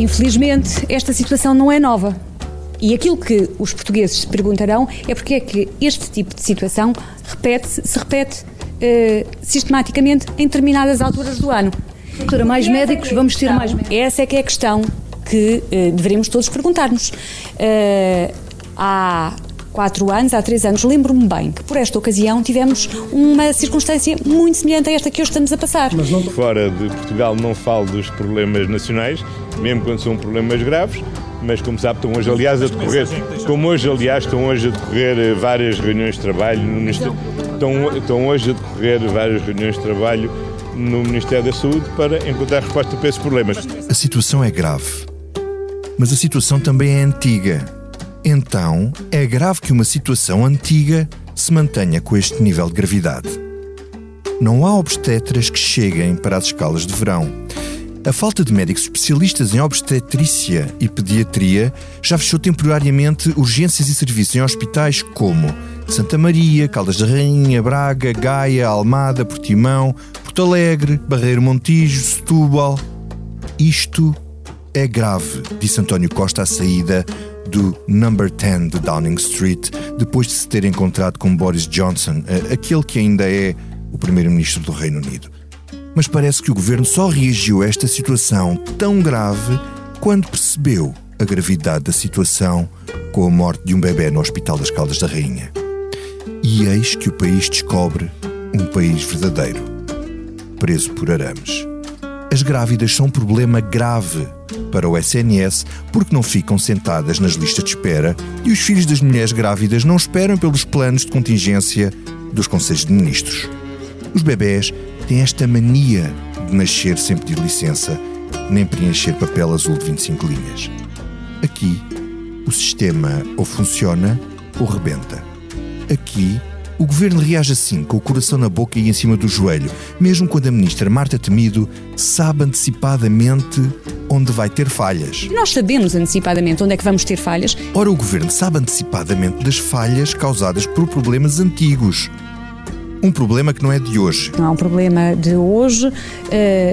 Infelizmente, esta situação não é nova. E aquilo que os portugueses se perguntarão é porque é que este tipo de situação repete se repete uh, sistematicamente em determinadas alturas do ano. Doutora, mais médicos, vamos ter mais médicos. Essa é que é a questão que uh, deveríamos todos perguntar-nos. Uh, há quatro anos, há três anos, lembro-me bem que por esta ocasião tivemos uma circunstância muito semelhante a esta que hoje estamos a passar. Mas não... Fora de Portugal não falo dos problemas nacionais, mesmo quando são problemas graves, mas como sabe, estão hoje, aliás, a decorrer, como hoje, aliás, estão hoje a decorrer eh, várias reuniões de trabalho no Ministério, estão, estão hoje a decorrer várias reuniões de trabalho no Ministério da Saúde para encontrar resposta para esses problemas. A situação é grave, mas a situação também é antiga. Então, é grave que uma situação antiga se mantenha com este nível de gravidade. Não há obstetras que cheguem para as escalas de verão. A falta de médicos especialistas em obstetrícia e pediatria já fechou temporariamente urgências e serviços em hospitais como Santa Maria, Caldas da Rainha, Braga, Gaia, Almada, Portimão, Porto Alegre, Barreiro Montijo, Setúbal. Isto é grave, disse António Costa à saída do Number 10 de Downing Street, depois de se ter encontrado com Boris Johnson, aquele que ainda é o primeiro-ministro do Reino Unido mas parece que o governo só reagiu a esta situação tão grave quando percebeu a gravidade da situação com a morte de um bebê no Hospital das Caldas da Rainha. E eis que o país descobre um país verdadeiro, preso por arames. As grávidas são um problema grave para o SNS porque não ficam sentadas nas listas de espera e os filhos das mulheres grávidas não esperam pelos planos de contingência dos Conselhos de Ministros. Os bebés têm esta mania de nascer sem pedir licença, nem preencher papel azul de 25 linhas. Aqui, o sistema ou funciona ou rebenta. Aqui, o governo reage assim, com o coração na boca e em cima do joelho, mesmo quando a ministra Marta Temido sabe antecipadamente onde vai ter falhas. Nós sabemos antecipadamente onde é que vamos ter falhas. Ora, o governo sabe antecipadamente das falhas causadas por problemas antigos um problema que não é de hoje. Não é um problema de hoje uh,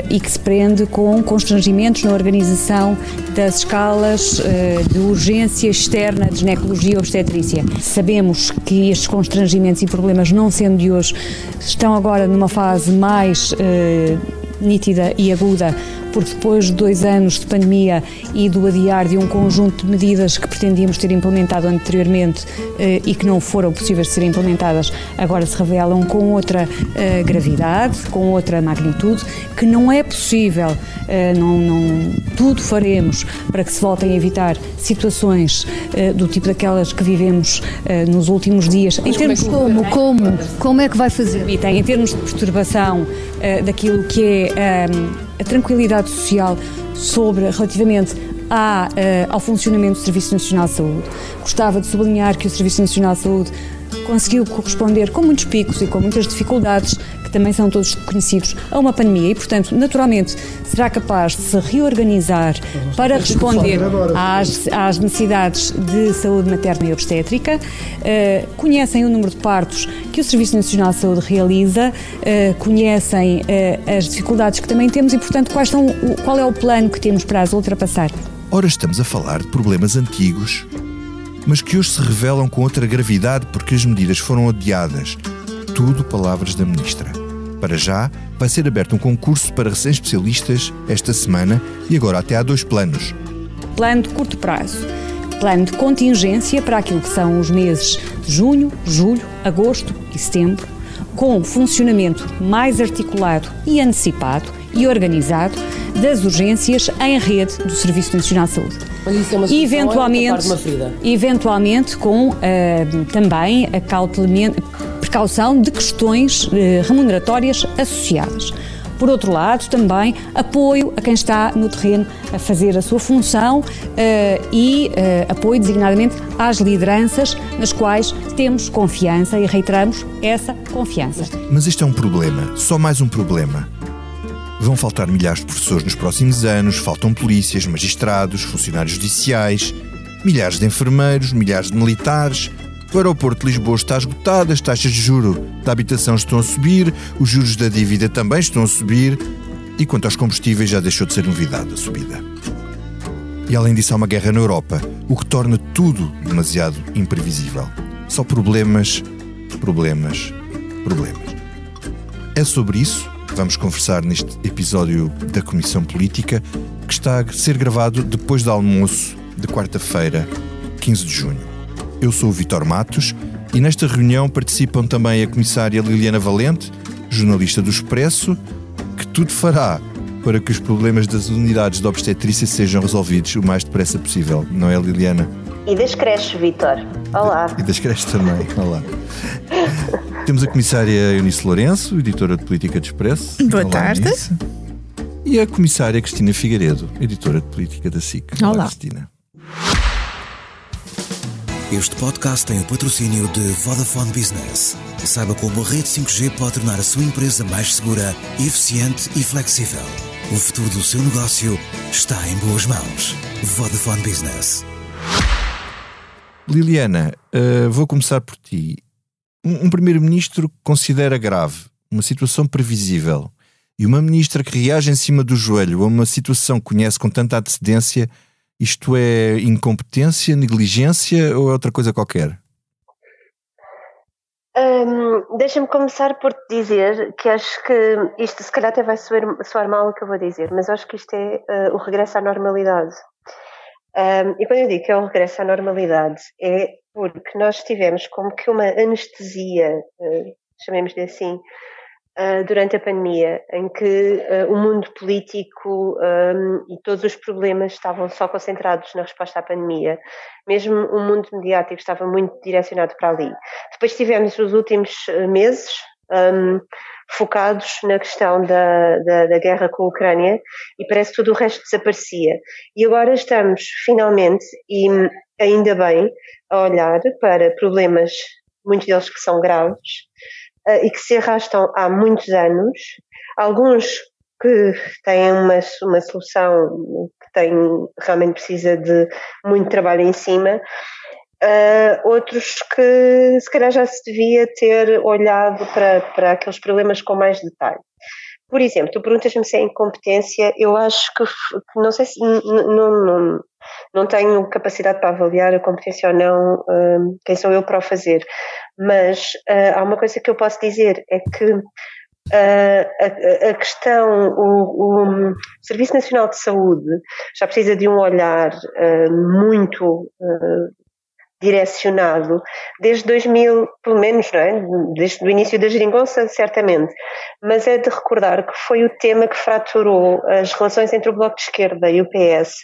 e que se prende com constrangimentos na organização das escalas uh, de urgência externa de ginecologia e obstetrícia. Sabemos que estes constrangimentos e problemas, não sendo de hoje, estão agora numa fase mais uh, nítida e aguda porque depois de dois anos de pandemia e do adiar de um conjunto de medidas que pretendíamos ter implementado anteriormente eh, e que não foram possíveis de serem implementadas, agora se revelam com outra eh, gravidade, com outra magnitude, que não é possível, eh, não, não, tudo faremos para que se voltem a evitar situações do tipo daquelas que vivemos nos últimos dias. Mas em termos como, como, como, como é que vai fazer? Em termos de perturbação daquilo que é a tranquilidade social sobre relativamente à, uh, ao funcionamento do Serviço Nacional de Saúde. Gostava de sublinhar que o Serviço Nacional de Saúde conseguiu corresponder com muitos picos e com muitas dificuldades que também são todos conhecidos, a uma pandemia e, portanto, naturalmente, será capaz de se reorganizar para responder às, às necessidades de saúde materna e obstétrica. Uh, conhecem o número de partos que o Serviço Nacional de Saúde realiza, uh, conhecem uh, as dificuldades que também temos e, portanto, quais são, qual é o plano que temos para as ultrapassar. Ora, estamos a falar de problemas antigos, mas que hoje se revelam com outra gravidade porque as medidas foram adiadas tudo palavras da ministra. Para já, vai ser aberto um concurso para recém-especialistas esta semana e agora até há dois planos. Plano de curto prazo. Plano de contingência para aquilo que são os meses de junho, julho, agosto e setembro, com funcionamento mais articulado e antecipado e organizado das urgências em rede do Serviço Nacional de Saúde. É uma eventualmente, eventualmente com uh, também acautelamento, precaução de questões eh, remuneratórias associadas. Por outro lado, também apoio a quem está no terreno a fazer a sua função uh, e uh, apoio designadamente às lideranças nas quais temos confiança e reiteramos essa confiança. Mas este é um problema, só mais um problema. Vão faltar milhares de professores nos próximos anos, faltam polícias, magistrados, funcionários judiciais, milhares de enfermeiros, milhares de militares, o aeroporto de Lisboa está esgotado, as taxas de juro da habitação estão a subir, os juros da dívida também estão a subir e quanto aos combustíveis já deixou de ser novidade a subida. E além disso, há uma guerra na Europa, o que torna tudo demasiado imprevisível. Só problemas, problemas, problemas. É sobre isso que vamos conversar neste episódio da Comissão Política, que está a ser gravado depois do almoço de quarta-feira, 15 de junho. Eu sou o Vitor Matos e nesta reunião participam também a comissária Liliana Valente, jornalista do Expresso, que tudo fará para que os problemas das unidades de obstetrícia sejam resolvidos o mais depressa possível, não é, Liliana? E das creches, Vitor. Olá. E das creches também. Olá. Temos a comissária Eunice Lourenço, editora de Política de Expresso. Boa Olá, tarde. Eunice. E a comissária Cristina Figueiredo, editora de Política da SIC. Olá, Olá Cristina. Este podcast tem o patrocínio de Vodafone Business. Saiba como a rede 5G pode tornar a sua empresa mais segura, eficiente e flexível. O futuro do seu negócio está em boas mãos. Vodafone Business. Liliana, uh, vou começar por ti. Um, um primeiro-ministro considera grave uma situação previsível e uma ministra que reage em cima do joelho a uma situação que conhece com tanta antecedência, isto é incompetência, negligência ou é outra coisa qualquer? Um, Deixa-me começar por te dizer que acho que isto se calhar até vai soar, soar mal o que eu vou dizer, mas acho que isto é uh, o regresso à normalidade. Um, e quando eu digo que é o regresso à normalidade, é porque nós tivemos como que uma anestesia, uh, chamemos-lhe assim, uh, durante a pandemia, em que uh, o mundo político um, e todos os problemas estavam só concentrados na resposta à pandemia. Mesmo o mundo mediático estava muito direcionado para ali. Depois tivemos os últimos ah, meses um, focados na questão da, da, da, guerra com a Ucrânia e parece que tudo o resto desaparecia. E agora estamos, finalmente, e ainda bem, a olhar para problemas, muitos deles que são graves, e que se arrastam há muitos anos, alguns que têm uma, uma solução que tem, realmente precisa de muito trabalho em cima, uh, outros que se calhar já se devia ter olhado para, para aqueles problemas com mais detalhe. Por exemplo, tu perguntas-me se é incompetência, eu acho que, que não sei se não, não, não tenho capacidade para avaliar a competência ou não, um, quem sou eu para o fazer, mas uh, há uma coisa que eu posso dizer, é que uh, a, a, questão, o, o, Serviço Nacional de Saúde já precisa de um olhar uh, muito direcionado desde 2000, pelo menos, não é? Desde o início da geringonça, certamente. Mas é de recordar que foi o tema que fraturou as relações entre o Bloco de Esquerda e o PS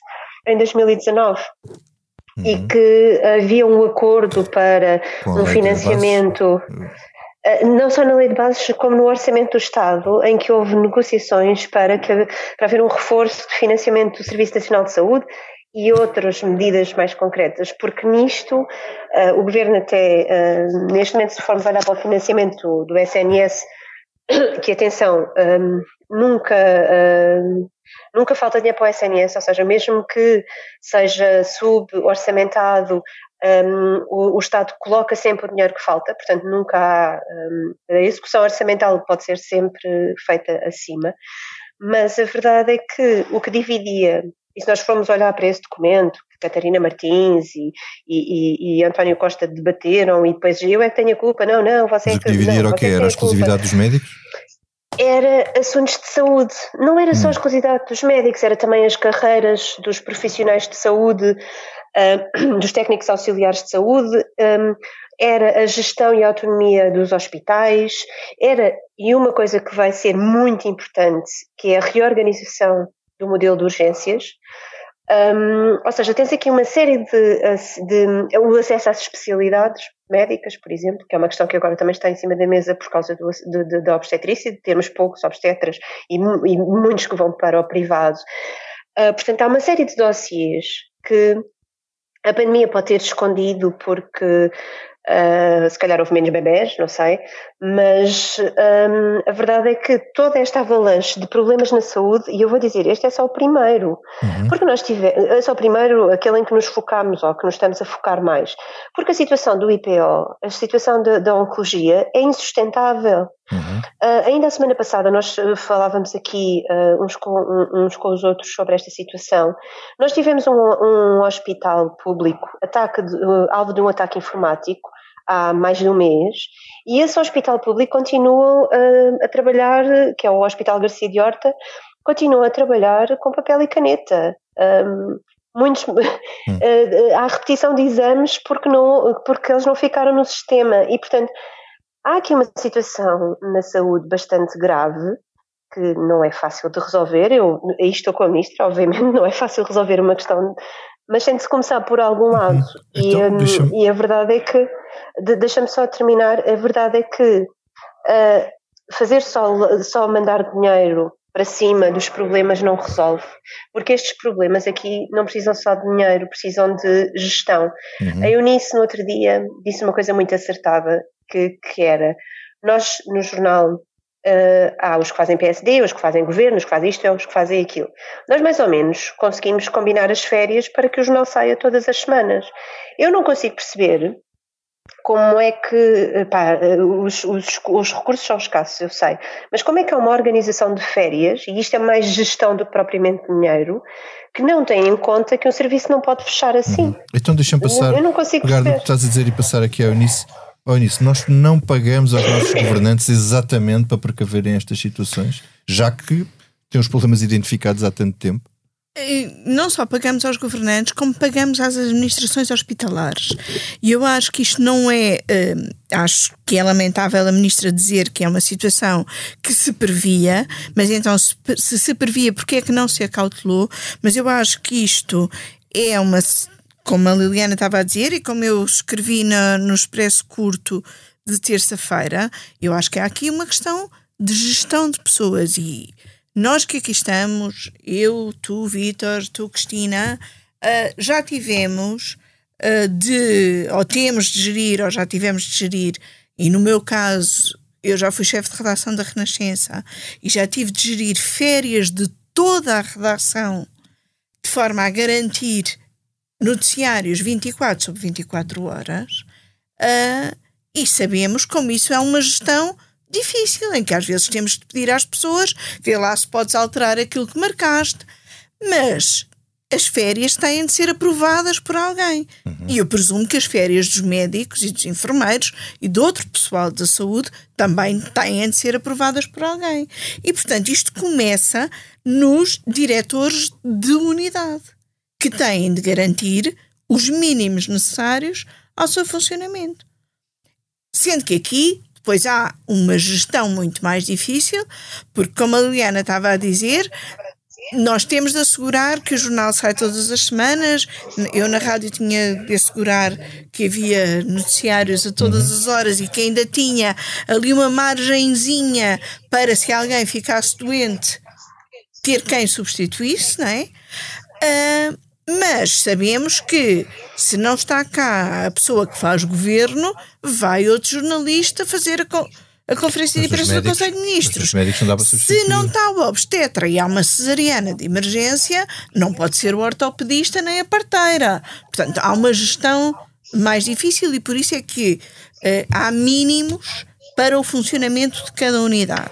em 2019. Uhum. E que havia um acordo para um financiamento, eh, não só na lei de bases, como no orçamento do Estado, em que houve negociações para, que, para haver um reforço de financiamento do Serviço Nacional de Saúde e outras medidas mais concretas, porque nisto uh, o Governo até, uh, neste momento, se formos olhar para o financiamento do SNS, que atenção, um, nunca, um, nunca falta dinheiro para o SNS, ou seja, mesmo que seja suborçamentado, um, o, o, Estado coloca sempre o dinheiro que falta, portanto nunca há, a execução orçamental pode ser sempre feita acima, mas a verdade é que o que dividia e se nós formos olhar para esse documento, que Catarina Martins e, e, e, António Costa debateram, e depois eu é que tenho a culpa, não, não, você é que. Dividir o que era a exclusividade dos médicos? Era assuntos de saúde, não era só a hum. exclusividade dos médicos, era também as carreiras dos profissionais de saúde, uh, dos técnicos auxiliares de saúde, um, era a gestão e a autonomia dos hospitais, era, e uma coisa que vai ser muito importante, que é a reorganização do modelo de urgências. Um, ou seja, tens aqui uma série de, de, o acesso às especialidades médicas, por exemplo, que é uma questão que agora também está em cima da mesa por causa do, de, de, da obstetrícia, de termos poucos obstetras e, e, muitos que vão para o privado. Uh, portanto, há uma série de dossiês que a pandemia pode ter escondido porque Uh, se calhar houve menos bebés, não sei, mas um, a verdade é que toda esta avalanche de problemas na saúde, e eu vou dizer, este é só o primeiro, uhum. porque nós tivemos, é só o primeiro, aquele em que nos focamos ou que nos estamos a focar mais, porque a situação do IPO, a situação da oncologia é insustentável. Uhum. Uh, ainda a semana passada nós falávamos aqui uh, uns, com, uns com os outros sobre esta situação. Nós tivemos um, um hospital público, de, alvo de um ataque informático, há mais de um mês, e esse hospital público continua uh, a trabalhar, que é o Hospital Garcia de Horta, continua a trabalhar com papel e caneta. Um, muitos, hum. uh, há repetição de exames porque, não, porque eles não ficaram no sistema e, portanto, há aqui uma situação na saúde bastante grave que não é fácil de resolver. Eu aí estou com a ministra, obviamente não é fácil resolver uma questão mas tem de se começar por algum uhum. lado. Então, e, um, e, a verdade é que, de, deixa-me só terminar, a verdade é que uh, fazer só, só mandar dinheiro para cima dos problemas não resolve, porque estes problemas aqui não precisam só de dinheiro, precisam de gestão. Uhum. A Eunice, no outro dia, disse uma coisa muito acertada, que, que era, nós no jornal Uh, há os que fazem PSD, os que fazem governo, os que fazem isto, os que fazem aquilo. Nós, mais ou menos, conseguimos combinar as férias para que o jornal saia todas as semanas. Eu não consigo perceber como é que pá, os, os, os, recursos são escassos, eu sei, mas como é que há uma organização de férias, e isto é mais gestão do que propriamente dinheiro, que não tem em conta que um serviço não pode fechar assim. Uhum. Então deixa-me passar, eu, eu não consigo pegar perceber. que estás a dizer e passar aqui ao início Olha nisso, nós não pagamos aos nossos governantes exatamente para precaverem estas situações, já que têm os problemas identificados há tanto tempo? Não só pagamos aos governantes, como pagamos às administrações hospitalares. E eu acho que isto não é. Uh, acho que é lamentável a ministra dizer que é uma situação que se previa, mas então, se se, se previa, porque é que não se acautelou? Mas eu acho que isto é uma como a Liliana estava a dizer e como eu escrevi na, no Expresso Curto de terça-feira, eu acho que há aqui uma questão de gestão de pessoas e nós que aqui estamos, eu, tu, Vitor, tu, Cristina, uh, já tivemos uh, de, ou temos de gerir, ou já tivemos de gerir, e no meu caso, eu já fui chefe de redação da Renascença e já tive de gerir férias de toda a redação de forma a garantir noticiários 24 sobre 24 horas uh, e sabemos como isso é uma gestão difícil, em que às vezes temos de pedir às pessoas, vê lá se podes alterar aquilo que marcaste, mas as férias têm de ser aprovadas por alguém. Uhum. E eu presumo que as férias dos médicos e dos enfermeiros e do outro pessoal da saúde também têm de ser aprovadas por alguém. E, portanto, isto começa nos diretores de unidade que têm de garantir os mínimos necessários ao seu funcionamento. Sendo que aqui depois há uma gestão muito mais difícil, porque, como a Liliana estava a dizer, nós temos de assegurar que o jornal sai todas as semanas. Eu na rádio tinha de assegurar que havia noticiários a todas as horas e que ainda tinha ali uma margenzinha para se alguém ficasse doente ter quem substituísse, não é? Uh, mas sabemos que se não está cá a pessoa que faz governo, vai outro jornalista fazer a, co a conferência de imprensa do Conselho de Ministros. Não se não está o obstetra e há uma cesariana de emergência, não pode ser o ortopedista nem a parteira. Portanto, há uma gestão mais difícil e por isso é que uh, há mínimos para o funcionamento de cada unidade.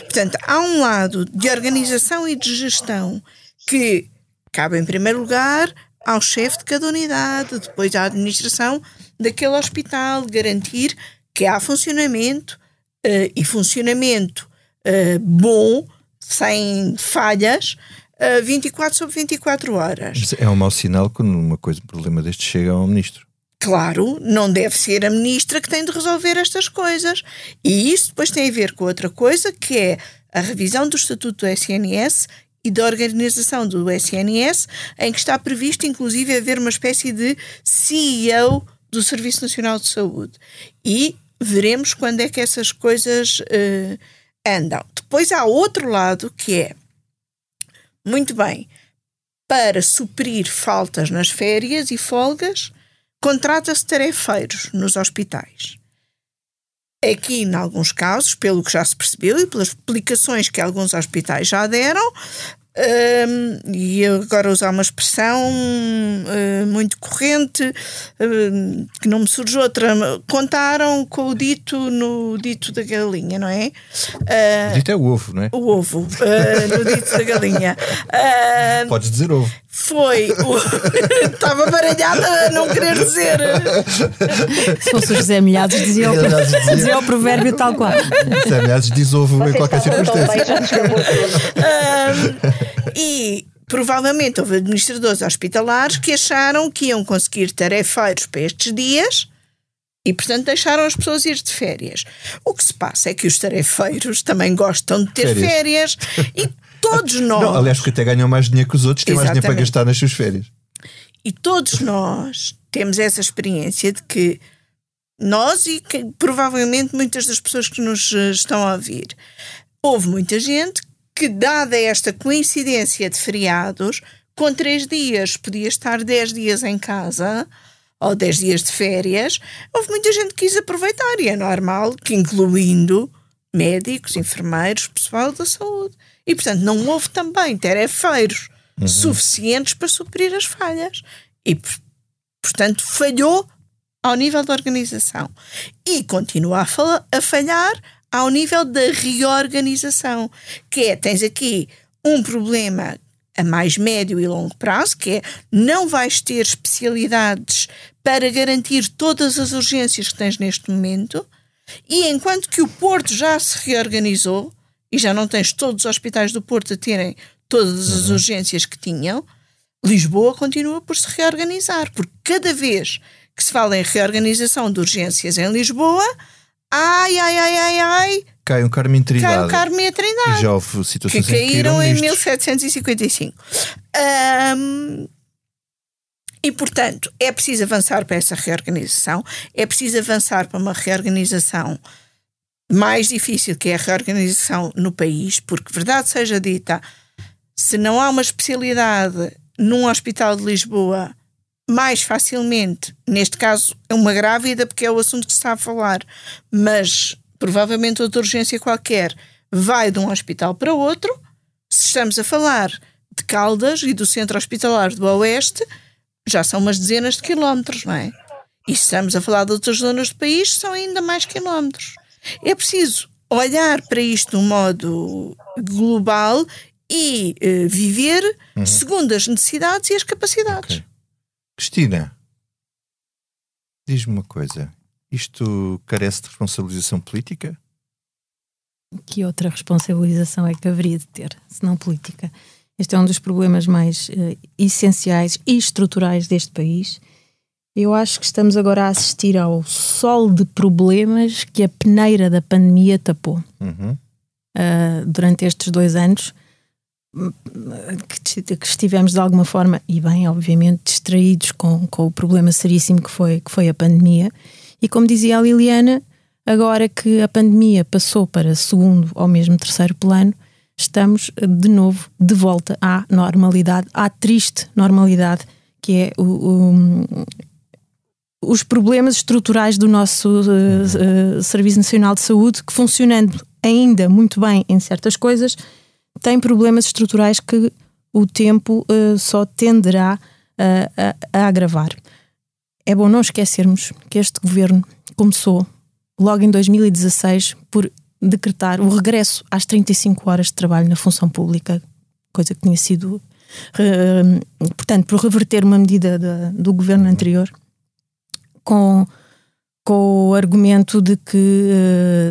Portanto, há um lado de organização e de gestão que cabe em primeiro lugar ao chefe de cada unidade, depois à administração daquele hospital, garantir que há funcionamento uh, e funcionamento uh, bom, sem falhas, uh, eh, 24 sobre 24 horas. É um mau sinal quando uma coisa, um problema deste chega ao ministro. Claro, não deve ser a ministra que tem de resolver estas coisas. E isso depois tem a ver com outra coisa, que é a revisão do Estatuto do SNS e da organização do SNS, em que está previsto, inclusive, haver uma espécie de CEO do Serviço Nacional de Saúde. E veremos quando é que essas coisas uh, andam. Depois há outro lado que é, muito bem, para suprir faltas nas férias e folgas, contrata-se tarefeiros nos hospitais. Aqui, em alguns casos, pelo que já se percebeu e pelas explicações que alguns hospitais já deram, um, e agora usar uma expressão uh, muito corrente, uh, que não me surge outra, contaram com o dito no dito da galinha, não é? Uh, o dito é o ovo, não é? O ovo, no dito da galinha. Podes dizer ovo. Foi. O... Estava baralhada a não querer dizer. Se fosse o José Milhados, dizia o, dizia, dizia o provérbio tal qual. José Milhados diz ovo em qualquer circunstância. e provavelmente houve administradores hospitalares que acharam que iam conseguir tarefeiros para estes dias e, portanto, deixaram as pessoas ir de férias. O que se passa é que os tarefeiros também gostam de ter férias, férias e todos nós. Não, aliás, porque até ganham mais dinheiro que os outros, têm mais dinheiro para gastar nas suas férias. E todos nós temos essa experiência de que nós e que, provavelmente muitas das pessoas que nos eh, estão a ouvir, houve muita gente que, dada esta coincidência de feriados, com três dias podia estar dez dias em casa ou dez dias de férias, houve muita gente que quis aproveitar e é normal que, incluindo médicos, enfermeiros, pessoal da saúde. E, portanto, não houve também tarefeiros uhum. suficientes para suprir as falhas. E, portanto, falhou ao nível da organização. E continua a, a falhar ao nível da reorganização. Que é, tens aqui um problema a mais médio e longo prazo, que é não vais ter especialidades para garantir todas as urgências que tens neste momento, e enquanto que o Porto já se reorganizou, e já não tens todos os hospitais do Porto a terem todas as uhum. urgências que tinham, Lisboa continua por se reorganizar, porque cada vez que se fala em reorganização de urgências em Lisboa, ai, ai, ai, ai, ai. Cai um Carme em Trindade. Cai um Carme em Trindade. E já houve situações que caíram em 1755. Um, e, portanto, é preciso avançar para essa reorganização, é preciso avançar para uma reorganização mais difícil, que é a reorganização no país, porque, verdade seja dita, se não há uma especialidade num hospital de Lisboa, mais facilmente, neste caso é uma grávida, porque é o assunto que se está a falar, mas provavelmente outra urgência qualquer vai de um hospital para outro. Se estamos a falar de Caldas e do centro hospitalar do Oeste, já são umas dezenas de quilómetros, não é? E se estamos a falar de outras zonas do país, são ainda mais quilómetros. É preciso olhar para isto de um modo global e uh, viver uhum. segundo as necessidades e as capacidades. Okay. Cristina, diz-me uma coisa: isto carece de responsabilização política? Que outra responsabilização é que haveria de ter, se não política? Este é um dos problemas mais uh, essenciais e estruturais deste país. Eu acho que estamos agora a assistir ao sol de problemas que a peneira da pandemia tapou. Uhum. Uh, durante estes dois anos, que, que, estivemos de alguma forma, e bem, obviamente, distraídos com, com o problema seríssimo que foi, que foi a pandemia. E como dizia a Liliana, agora que a pandemia passou para segundo ou mesmo terceiro plano, estamos de novo de volta à normalidade, à triste normalidade, que é o, o, os problemas estruturais do nosso uh, uh, Serviço Nacional de Saúde, que funcionando ainda muito bem em certas coisas, tem problemas estruturais que o tempo uh, só tenderá a, a agravar. É bom não esquecermos que este governo começou logo em 2016 por decretar o regresso às 35 horas de trabalho na função pública, coisa que tinha sido, portanto, por reverter uma medida do governo anterior, com, com o argumento de que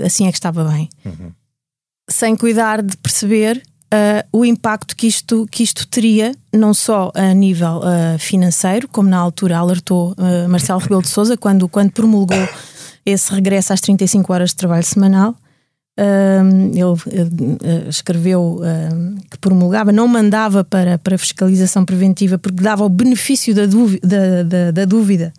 uh, assim é que estava bem. Uhum. Sem cuidar de perceber Uh, o impacto que isto, que isto teria, não só a nível uh, financeiro, como na altura alertou Marcelo Rebelo de Souza quando, quando promulgou esse regresso às 35 horas de trabalho semanal, ele uh, escreveu uh, que promulgava, não mandava para, para fiscalização preventiva porque dava o benefício da dúvida, da, da, da dúvida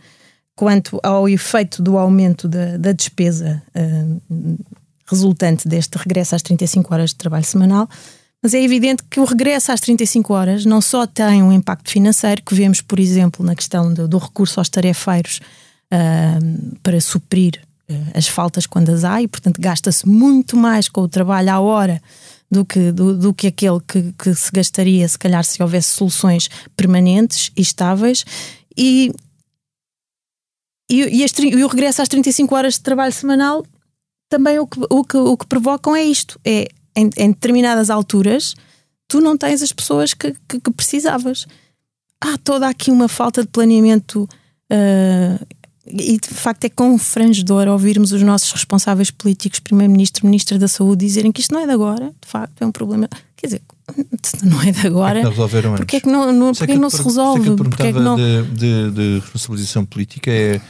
quanto ao efeito do aumento da, da despesa uh, resultante deste regresso às 35 horas de trabalho semanal, Mas é evidente que o regresso às 35 horas não só tem um impacto financeiro, que vemos, por exemplo, na questão do, do recurso aos tarefeiros uh, para suprir uh, as faltas quando as há, e portanto gasta-se muito mais com o trabalho à hora do que, do, do que aquele que, que, se gastaria, se calhar, se houvesse soluções permanentes e estáveis. E, e, e, as, e o regresso às 35 horas de trabalho semanal também o que, o que, o que provocam é isto: é em, em determinadas alturas tu não tens as pessoas que, que, que precisavas. Há toda aqui uma falta de planeamento uh, e de facto é confrangedor ouvirmos os nossos responsáveis políticos, Primeiro-Ministro, Ministro da Saúde, dizerem que isto não é de agora, de facto é um problema. Quer dizer, não é de agora. Porque, não porque é que não, não, porque é que não se resolve? Porque é que não... de, de, de responsabilização política é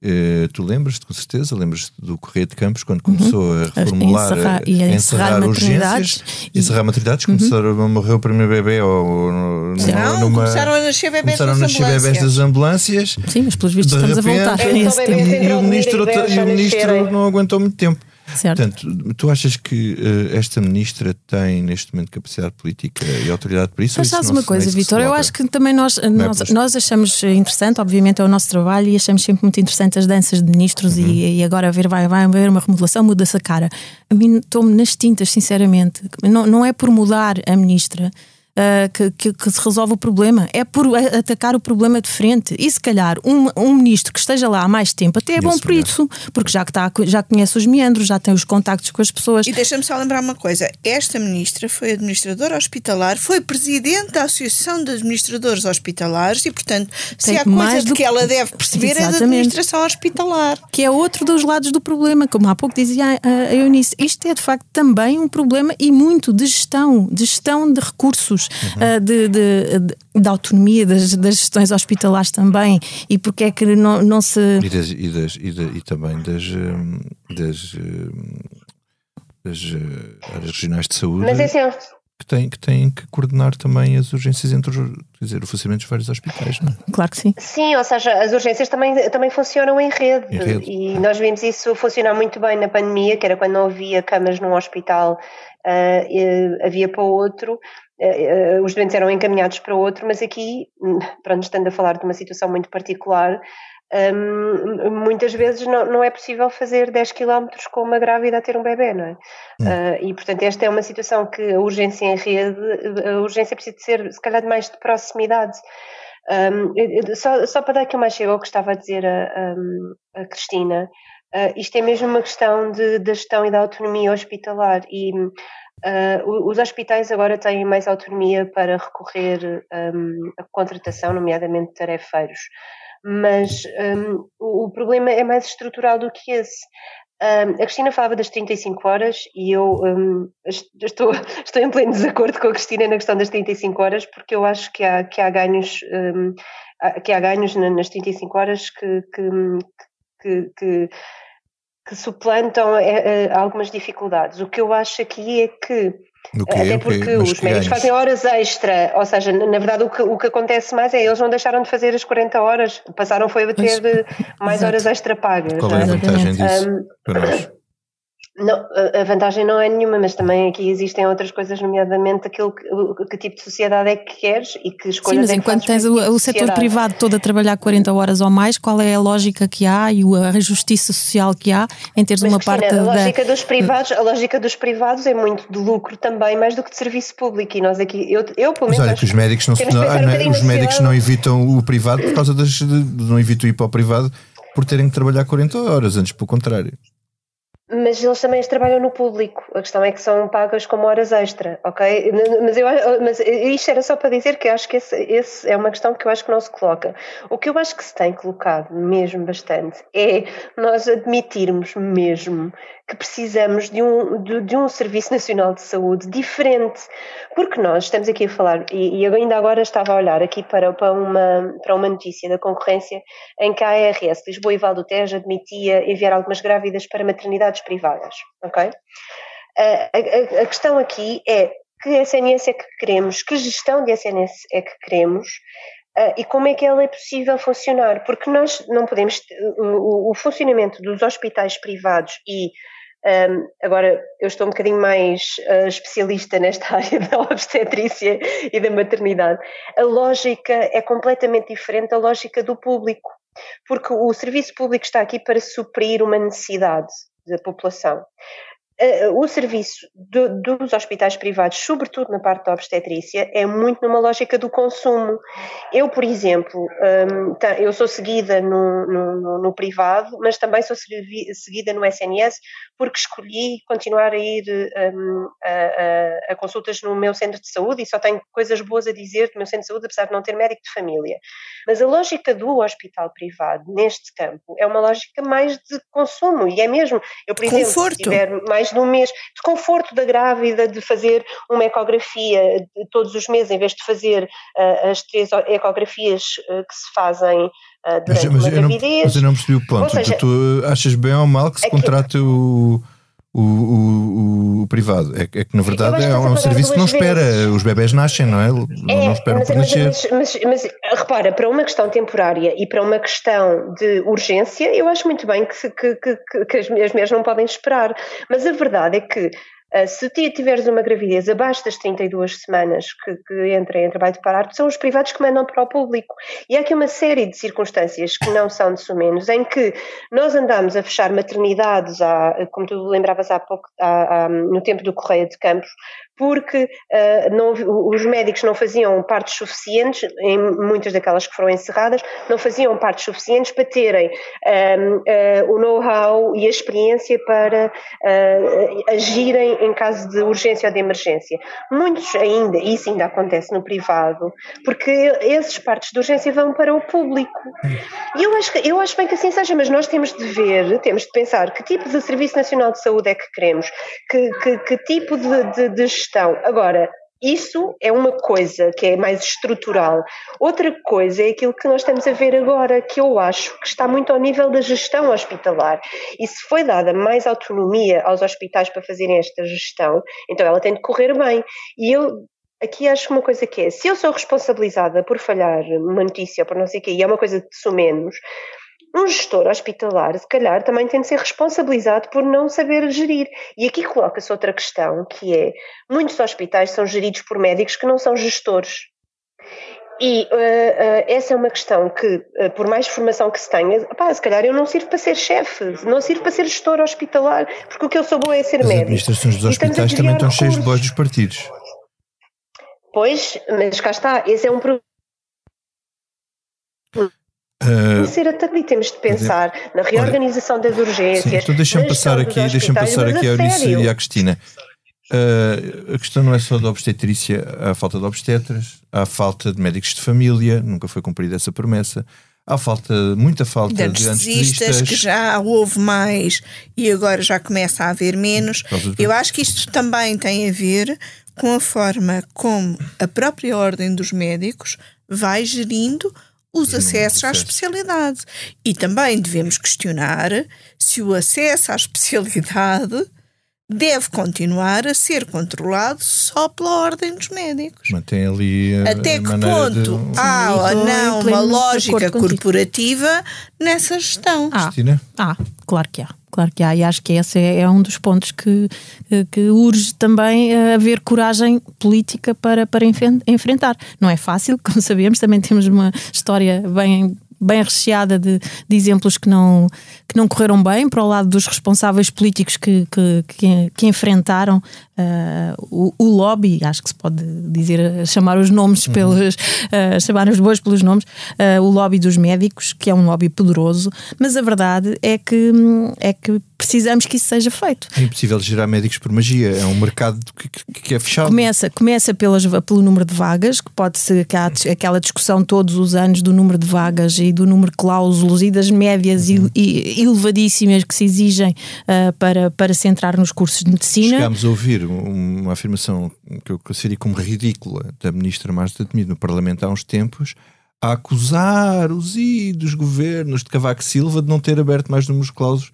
Uh, tu lembras-te, com certeza, lembras-te do Correio de Campos quando uhum. começou a reformular encerrar, e a encerrar, encerrar urgências, e... encerrar maternidades, uhum. começaram a morrer o primeiro bebê ou não, numa, começaram a nascer bebés, começaram das, a nascer bebés das ambulâncias. Sim, mas pelos vistos estamos repente, a voltar. E, o ministro, e o ministro não aguentou muito tempo. Certo. Portanto, tu achas que uh, esta ministra tem neste momento capacidade política e autoridade para isso? Mas sabes uma coisa, Vitor, eu acho que também nós, nós, nós, achamos interessante, obviamente é o nosso trabalho e achamos sempre muito interessante as danças de ministros uhum. e, e, agora ver, vai, vai haver uma remodelação, muda-se a cara. A mim estou-me nas tintas, sinceramente. Não, não é por mudar a ministra uh, que, que, que, se resolve o problema. É por atacar o problema de frente. E se calhar um, um ministro que esteja lá há mais tempo até é bom por isso, porque já, que está, já conhece os meandros, já tem os contactos com as pessoas. E deixa-me só lembrar uma coisa: esta ministra foi administradora hospitalar, foi presidente da Associação de Administradores Hospitalares e, portanto, se há coisa de que ela deve perceber Exatamente. é da administração hospitalar. Que é outro dos lados do problema, como há pouco dizia a Eunice. Isto é de facto também um problema e muito de gestão, de gestão de recursos uhum. uh, de, de, de, de, autonomia das, das gestões hospitalares também e porque é que não, não se. E, das, e, das, e, de, e também das, hum, das, hum, das eh, áreas regionais de saúde. Mas esse é que têm, que têm que coordenar também as urgências entre os, quer dizer, o funcionamento dos vários hospitais, não é? Claro que sim. Sim, ou seja, as urgências também, também funcionam em rede, em rede. e nós vimos isso funcionar muito bem na pandemia, que era quando não havia camas num hospital, uh, havia para outro, uh, os doentes eram encaminhados para outro, mas aqui, pronto, estando a falar de uma situação muito particular, um, muitas vezes não, não, é possível fazer 10 km com uma grávida a ter um bebê, não é? Uh, e portanto, esta é uma situação que a urgência em rede, a urgência precisa de ser, se calhar, de mais de proximidade. Um, só, só, para dar aqui uma chega ao que estava a dizer a, a, a Cristina, uh, isto é mesmo uma questão de, da gestão e da autonomia hospitalar e Uh, os hospitais agora têm mais autonomia para recorrer um, à contratação, nomeadamente tarefeiros mas um, o, problema é mais estrutural do que esse. Um, a Cristina falava das 35 horas e eu um, estou, estou em pleno desacordo com a Cristina na questão das 35 horas, porque eu acho que há, que há ganhos, um, que há ganhos nas 35 horas que, que, que, que, que suplantam é, é, algumas dificuldades. O que eu acho aqui é que até porque os médicos fazem horas extra, ou seja, na verdade o que, o que acontece mais é eles não deixaram de fazer as 40 horas, passaram foi a ter mais Exato. horas extra pagas. Qual é a vantagem disso um, para nós? Não, a vantagem não é nenhuma, mas também aqui existem outras coisas, nomeadamente aquilo que, que tipo de sociedade é que queres e que escolhas. Sim, mas é enquanto tens o, tipo o setor privado todo a trabalhar 40 horas ou mais, qual é a lógica que há e a justiça social que há em teres mas, uma Cristina, parte a lógica da... dos privados A lógica dos privados é muito de lucro também, mais do que de serviço público e nós aqui, eu, eu pelo menos. Mas olha que os médicos não, não, um ah, os médicos não evitam o privado por causa das. não evitam ir para o privado por terem que trabalhar 40 horas, antes pelo contrário. Mas eles também trabalham no público. A questão é que são pagas como horas extra, ok? Mas, eu, mas isto era só para dizer que acho que esse, esse, é uma questão que eu acho que não se coloca. O que eu acho que se tem colocado mesmo bastante é nós admitirmos mesmo que precisamos de um, de, de, um Serviço Nacional de Saúde diferente, porque nós estamos aqui a falar, e, e ainda agora estava a olhar aqui para, para, uma, para uma notícia da concorrência em que a ARS Lisboa e Val do Tejo admitia enviar algumas grávidas para maternidades privadas, ok? A, a, a questão aqui é que SNS é que queremos, que gestão de SNS é que queremos, Uh, e como é que ela é possível funcionar? Porque nós não podemos. O, o, funcionamento dos hospitais privados e Um, agora, eu estou um bocadinho mais uh, especialista nesta área da obstetrícia e da maternidade. A lógica é completamente diferente da lógica do público, porque o serviço público está aqui para suprir uma necessidade da população. Uh, o serviço do, dos hospitais privados, sobretudo na parte da obstetrícia, é muito numa lógica do consumo. Eu, por exemplo, um, eu sou seguida no, no, no, privado, mas também sou seguida no SNS porque escolhi continuar a ir um, a, a, a, consultas no meu centro de saúde e só tenho coisas boas a dizer do meu centro de saúde, apesar de não ter médico de família. Mas a lógica do hospital privado neste campo é uma lógica mais de consumo e é mesmo, eu por exemplo, Conforto. se tiver mais mais de um mês, de conforto da grávida de fazer uma ecografia todos os meses, em vez de fazer uh, as três ecografias uh, que se fazem uh, durante mas, mas uma gravidez. Não, mas eu não percebi o ponto. Seja, tu, tu, achas bem ou mal que se é contrate o o, o, o, privado. É, é, que na verdade é um, serviço que não espera. Vezes. Os bebés nascem, não é? é não esperam mas, por nascer. Mas, mas, mas, repara, para uma questão temporária e para uma questão de urgência, eu acho muito bem que, que, que, que as mulheres não podem esperar. Mas a verdade é que se tiveres uma gravidez abaixo das 32 semanas que, que entra em trabalho de parto, são os privados que mandam para o público. E há aqui uma série de circunstâncias que não são de sumenos, em que nós andamos a fechar maternidades, há, como tu lembravas há pouco, no tempo do Correio de Campos, porque uh, não, os médicos não faziam partes suficientes, em muitas daquelas que foram encerradas, não faziam partes suficientes para terem um, uh, ah, o know-how e a experiência para uh, agirem em caso de urgência ou de emergência. Muitos ainda, isso ainda acontece no privado, porque esses partes de urgência vão para o público. E eu acho, que, eu acho bem que assim seja, mas nós temos de ver, temos de pensar que tipo de Serviço Nacional de Saúde é que queremos, que, que, que tipo de, de, de gestão. Agora, isso é uma coisa que é mais estrutural. Outra coisa é aquilo que nós estamos a ver agora, que eu acho que está muito ao nível da gestão hospitalar. E se foi dada mais autonomia aos hospitais para fazerem esta gestão, então ela tem de correr bem. E eu aqui acho uma coisa que é, se eu sou responsabilizada por falhar uma notícia por não sei o quê, e é uma coisa de sou menos, um gestor hospitalar, se calhar, também tem de ser responsabilizado por não saber gerir. E aqui coloca-se outra questão, que é, muitos hospitais são geridos por médicos que não são gestores. E uh, uh, essa é uma questão que, uh, por mais formação que se tenha, pá, se calhar eu não sirvo para ser chefe, não sirvo para ser gestor hospitalar, porque o que eu sou boa é ser As médico. As administrações dos hospitais também estão cheias de voz dos partidos. Pois, mas cá está, esse é um problema Uh, ser até temos de pensar na reorganização das urgências. Sim, então deixa-me passar aqui, deixa passar aqui a Eunice e à Cristina. Uh, a questão não é só da obstetrícia, há falta de obstetras, há falta de médicos de família, nunca foi cumprida essa promessa. Há falta, muita falta de, de anestesistas. que já houve mais e agora já começa a haver menos. Eu acho que isto também tem a ver com a forma como a própria ordem dos médicos vai gerindo os acessos à especialidade. E também devemos questionar se o acesso à especialidade deve continuar a ser controlado só pela ordem dos médicos. Mantém ali a, Até que ponto de... há ou não uma lógica corporativa nessa gestão? Ah, ah, claro que há. Claro que há, e acho que esse é, é um dos pontos que, que urge também haver coragem política para, para enfrentar. Não é fácil, como sabemos, também temos uma história bem bem recheada de, de, exemplos que não, que não correram bem para o lado dos responsáveis políticos que, que, que, que enfrentaram uh, o, o, lobby, acho que se pode dizer, chamar os nomes uhum. pelos, uh, chamar os bois pelos nomes, uh, o lobby dos médicos, que é um lobby poderoso, mas a verdade é que, é que precisamos que isso seja feito. É impossível gerar médicos por magia, é um mercado que, que é fechado. Começa, começa pelas, pelo número de vagas, que pode ser que há aquela discussão todos os anos do número de vagas e do número de cláusulas e das médias uhum. elevadíssimas que se exigem uh, para, para se entrar nos cursos de medicina. Chegámos a ouvir uma afirmação que eu considero como ridícula da ministra Marta Temido no Parlamento há uns tempos, a acusar os idos governos de Cavaco Silva de não ter aberto mais números clausos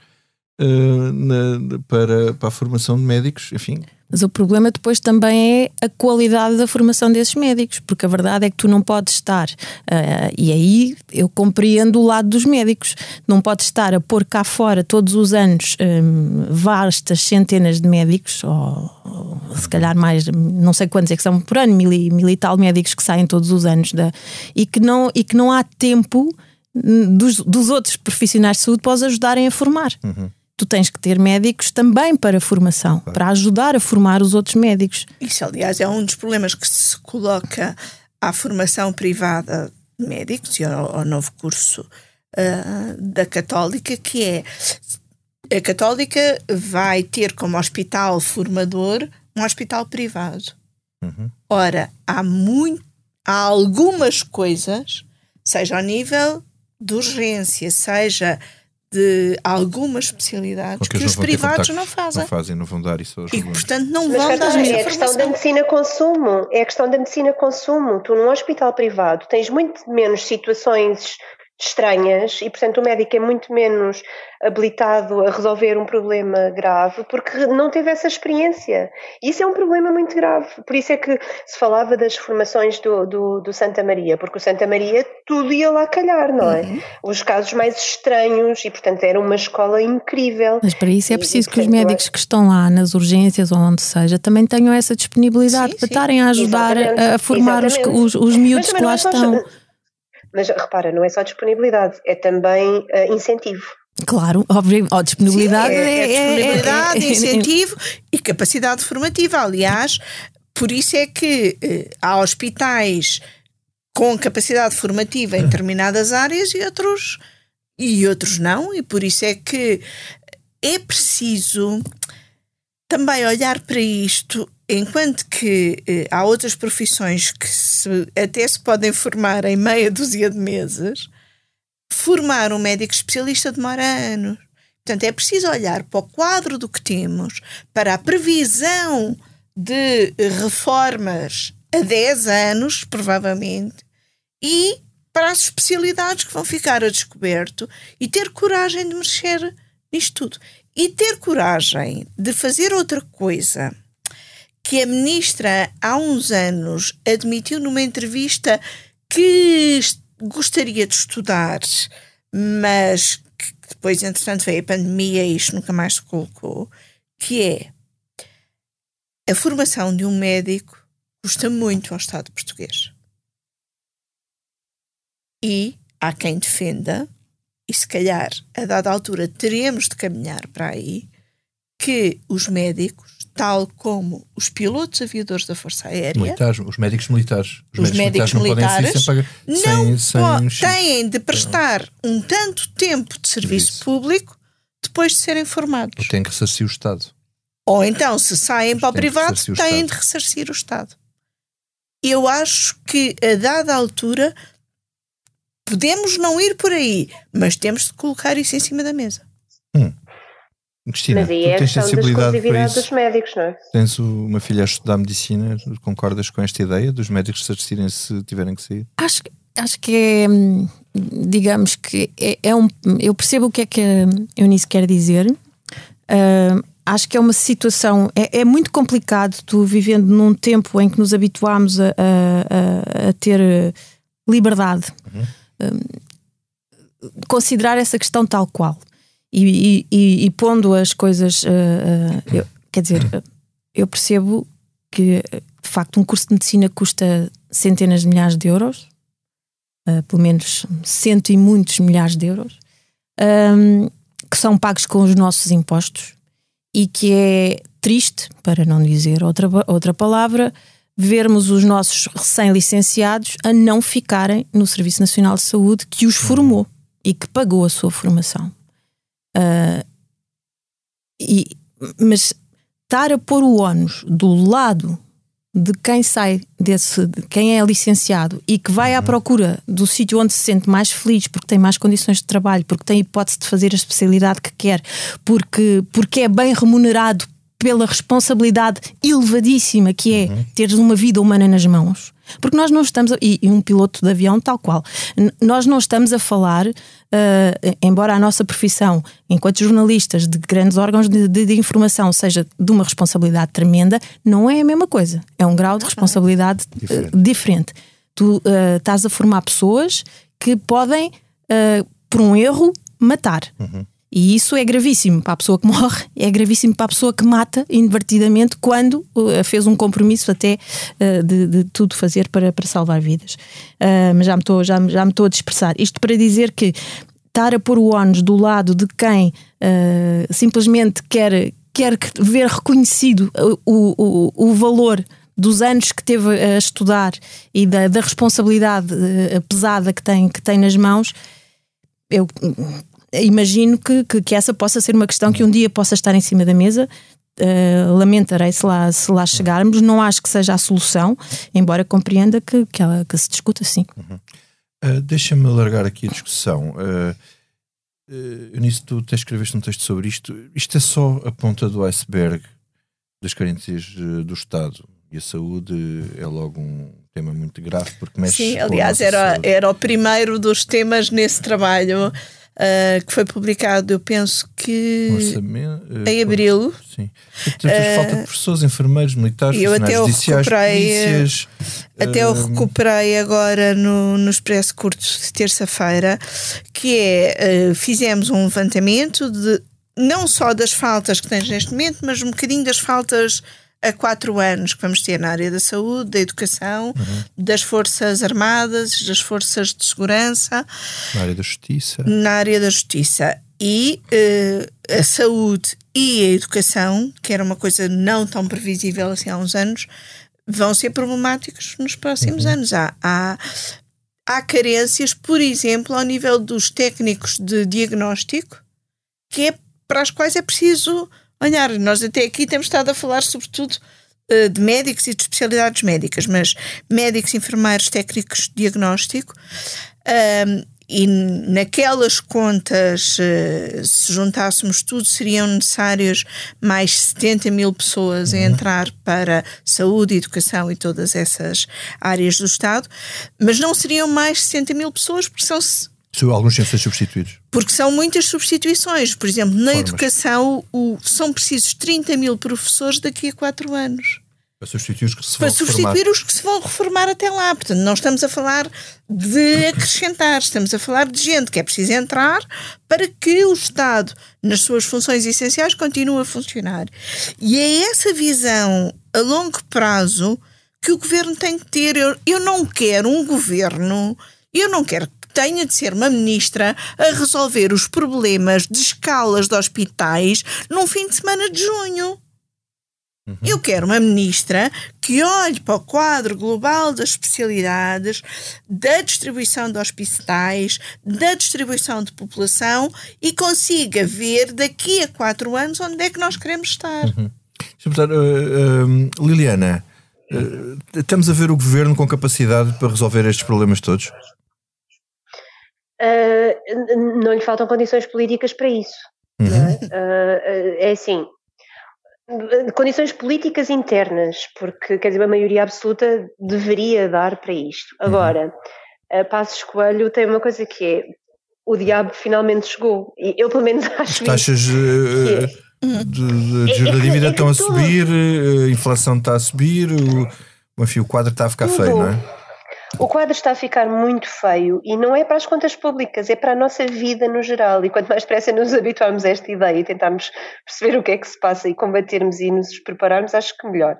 uh, na, para, para a formação de médicos, enfim. Mas o problema depois também é a qualidade da formação desses médicos, porque a verdade é que tu não podes estar, uh, e aí eu compreendo o lado dos médicos, não podes estar a pôr cá fora todos os anos um, vastas centenas de médicos, ou, ou, se calhar mais, não sei quantos é que são por ano, mil e, mil e tal médicos que saem todos os anos, da, e, que não, e que não há tempo hum, dos, dos outros profissionais de saúde para os ajudarem a formar. Uhum tu tens que ter médicos também para formação, claro. para ajudar a formar os outros médicos. Isso, aliás, é um dos problemas que se coloca à formação privada de médicos e ao, ao novo curso uh, da Católica, que é a Católica vai ter como hospital formador um hospital privado. Uhum. Ora, há, muito, há algumas coisas, seja ao nível de urgência, seja de algumas especialidades que os privados não fazem. Não fazem, não vão dar isso aos E, portanto, não Mas, vão dar É a questão da medicina-consumo. É a questão da medicina-consumo. Tu, num hospital privado, tens muito menos situações estranhas e, portanto, o médico é muito menos habilitado a resolver um problema grave porque não teve essa experiência. Isso é um problema muito grave. Por isso é que se falava das formações do, do, do Santa Maria, porque o Santa Maria tudo ia lá calhar, não é? Uhum. Os casos mais estranhos e, portanto, era uma escola incrível. Mas para isso é preciso e, portanto, que os médicos que estão lá nas urgências ou onde seja também tenham essa disponibilidade sim, para sim. estarem a ajudar a, a, formar os, os, os miúdos que lá estão. Mas repara, não é só disponibilidade, é também uh, incentivo. Claro, óbvio, oh, disponibilidade Sim, é, é, é, disponibilidade, é, é, incentivo e capacidade formativa. Aliás, por isso é que eh, há hospitais com capacidade formativa em determinadas áreas e outros e outros não, e por isso é que é preciso também olhar para isto enquanto que eh, há outras profissões que se, até se podem formar em meia dúzia de meses, formar um médico especialista demora anos. Portanto, é preciso olhar para o quadro do que temos, para a previsão de reformas a 10 anos, provavelmente, e para as especialidades que vão ficar a descoberto e ter coragem de mexer nisto tudo. E ter coragem de fazer outra coisa que a ministra há uns anos admitiu numa entrevista que gostaria de estudar, mas que depois, entretanto, veio a pandemia e isto nunca mais se colocou, que é a formação de um médico custa muito ao Estado português. E há quem defenda, e se calhar a dada altura teremos de caminhar para aí, que os médicos tal como os pilotos aviadores da Força Aérea. Militares, os médicos militares. Os, os médicos, militares, militares não, sem, sem, sem, têm de prestar um tanto tempo de serviço Isso. público depois de serem formados. Ou têm que ressarcir o Estado. Ou então, se saem para o privado, têm de ressarcir o Estado. Eu acho que, a dada altura, podemos não ir por aí, mas temos de colocar isso em cima da mesa. Hum. Cristina, Mas aí é tens sensibilidade para isso? dos médicos, não é? Tens uma filha a estudar medicina, concordas com esta ideia dos médicos se decidirem se tiverem que sair? Acho, acho que é, digamos que é, é um. Eu percebo o que é que a Eunice quer dizer. Uh, acho que é uma situação. É, é, muito complicado tu vivendo num tempo em que nos habituámos a, a, a ter liberdade. Uhum. Uh, considerar essa questão tal qual. E, e, e pondo as coisas, uh, uh, eu, quer dizer, eu percebo que de facto um curso de medicina custa centenas de milhares de euros, uh, pelo menos cento e muitos milhares de euros, um, que são pagos com os nossos impostos e que é triste, para não dizer outra, outra palavra, vermos os nossos recém-licenciados a não ficarem no Serviço Nacional de Saúde que os formou e que pagou a sua formação. Uh, e, mas estar a pôr o ónus do lado de quem sai desse, de quem é licenciado e que vai à uhum. procura do sítio onde se sente mais feliz, porque tem mais condições de trabalho, porque tem hipótese de fazer a especialidade que quer, porque, porque é bem remunerado pela responsabilidade elevadíssima que é uhum. teres uma vida humana nas mãos. Porque nós não estamos, a, e, e, um piloto de avião tal qual, nós não estamos a falar, uh, embora a nossa profissão, enquanto jornalistas de grandes órgãos de, de, de, informação, seja de uma responsabilidade tremenda, não é a mesma coisa. É um grau de responsabilidade diferente. Uh, diferente. Tu uh, estás a formar pessoas que podem, por um erro, matar. Uhum. E isso é gravíssimo para a pessoa que morre, é gravíssimo para a pessoa que mata inadvertidamente quando uh, fez um compromisso até uh, de, de, tudo fazer para, para salvar vidas. Uh, mas já me, estou, já, já me a dispersar. Isto para dizer que estar a pôr o ónus do lado de quem uh, simplesmente quer, quer ver reconhecido o, o, o valor dos anos que teve a estudar e da, da responsabilidade uh, pesada que tem, que tem nas mãos, eu imagino que, que, que, essa possa ser uma questão que um dia possa estar em cima da mesa. Uh, lamentarei se lá, se lá chegarmos. Não acho que seja a solução, embora compreenda que, que, ela, que se discuta sim. Uhum. Uh, Deixa-me alargar aqui a discussão. Uh, uh, nisso tu te escreveste um texto sobre isto. Isto é só a ponta do iceberg das carências do Estado e a saúde é logo um tema muito grave porque mexe Sim, aliás, era, era o primeiro dos temas nesse trabalho uh, que foi publicado, eu penso que uh, em abril. Sim. Uh, falta de professores, enfermeiros, militares, eu até o recuperei, polícias, Até eu recuperei agora no, no Expresso Curto de terça-feira, que é, fizemos um levantamento de não só das faltas que tens neste momento, mas um bocadinho das faltas a quatro anos que vamos ter na área da saúde, da educação, uhum. das forças armadas, das forças de segurança. Na área da justiça. Na área da justiça. E uh, a saúde e a educação, que era uma coisa não tão previsível assim há uns anos, vão ser problemáticos nos próximos uhum. anos. Há, há, há carências, por exemplo, ao nível dos técnicos de diagnóstico, que é para as quais é preciso olhar. Nós até aqui temos estado a falar sobretudo uh, de médicos e de especialidades médicas, mas médicos, enfermeiros, técnicos de diagnóstico. e naquelas contas, uh, se juntássemos tudo, seriam necessários mais 70 mil pessoas a uhum. entrar para saúde, educação e todas essas áreas do Estado, mas não seriam mais 60 mil pessoas, porque são Alguns têm de ser substituídos. Porque são muitas substituições. Por exemplo, na Formas. educação o, são precisos 30 mil professores daqui a 4 anos. Para substituir os que se vão Para substituir reformar. os que se vão reformar até lá. Portanto, não estamos a falar de acrescentar, estamos a falar de gente que é preciso entrar para que o Estado, nas suas funções essenciais, continue a funcionar. E é essa visão a longo prazo que o governo tem que ter. Eu, eu não quero um governo, eu não quero tenha de ser uma ministra a resolver os problemas de escalas de hospitais num fim de semana de junho. Uhum. Eu quero uma ministra que olhe para o quadro global das especialidades, da distribuição de hospitais, da distribuição de população e consiga ver daqui a quatro anos onde é que nós queremos estar. Uhum. Uh, uh, Liliana, uh, estamos a ver o governo com capacidade para resolver estes problemas todos? Uh, não lhe faltam condições políticas para isso. Uhum. É? Uh, é assim, condições políticas internas, porque quer dizer, a maioria absoluta deveria dar para isto. Uhum. Agora, uhum. Passos Coelho tem uma coisa que é o diabo finalmente chegou. E eu, pelo menos, acho As taxas uh, de, de, de, é, da dívida é estão a subir, a inflação está a subir, o, enfim, o quadro está a ficar feio, não é? O quadro está a ficar muito feio e não é para as contas públicas, é para a nossa vida no geral. E quanto mais depressa nos habituarmos a esta ideia e tentarmos perceber o que é que se passa e combatermos e nos prepararmos, acho que melhor.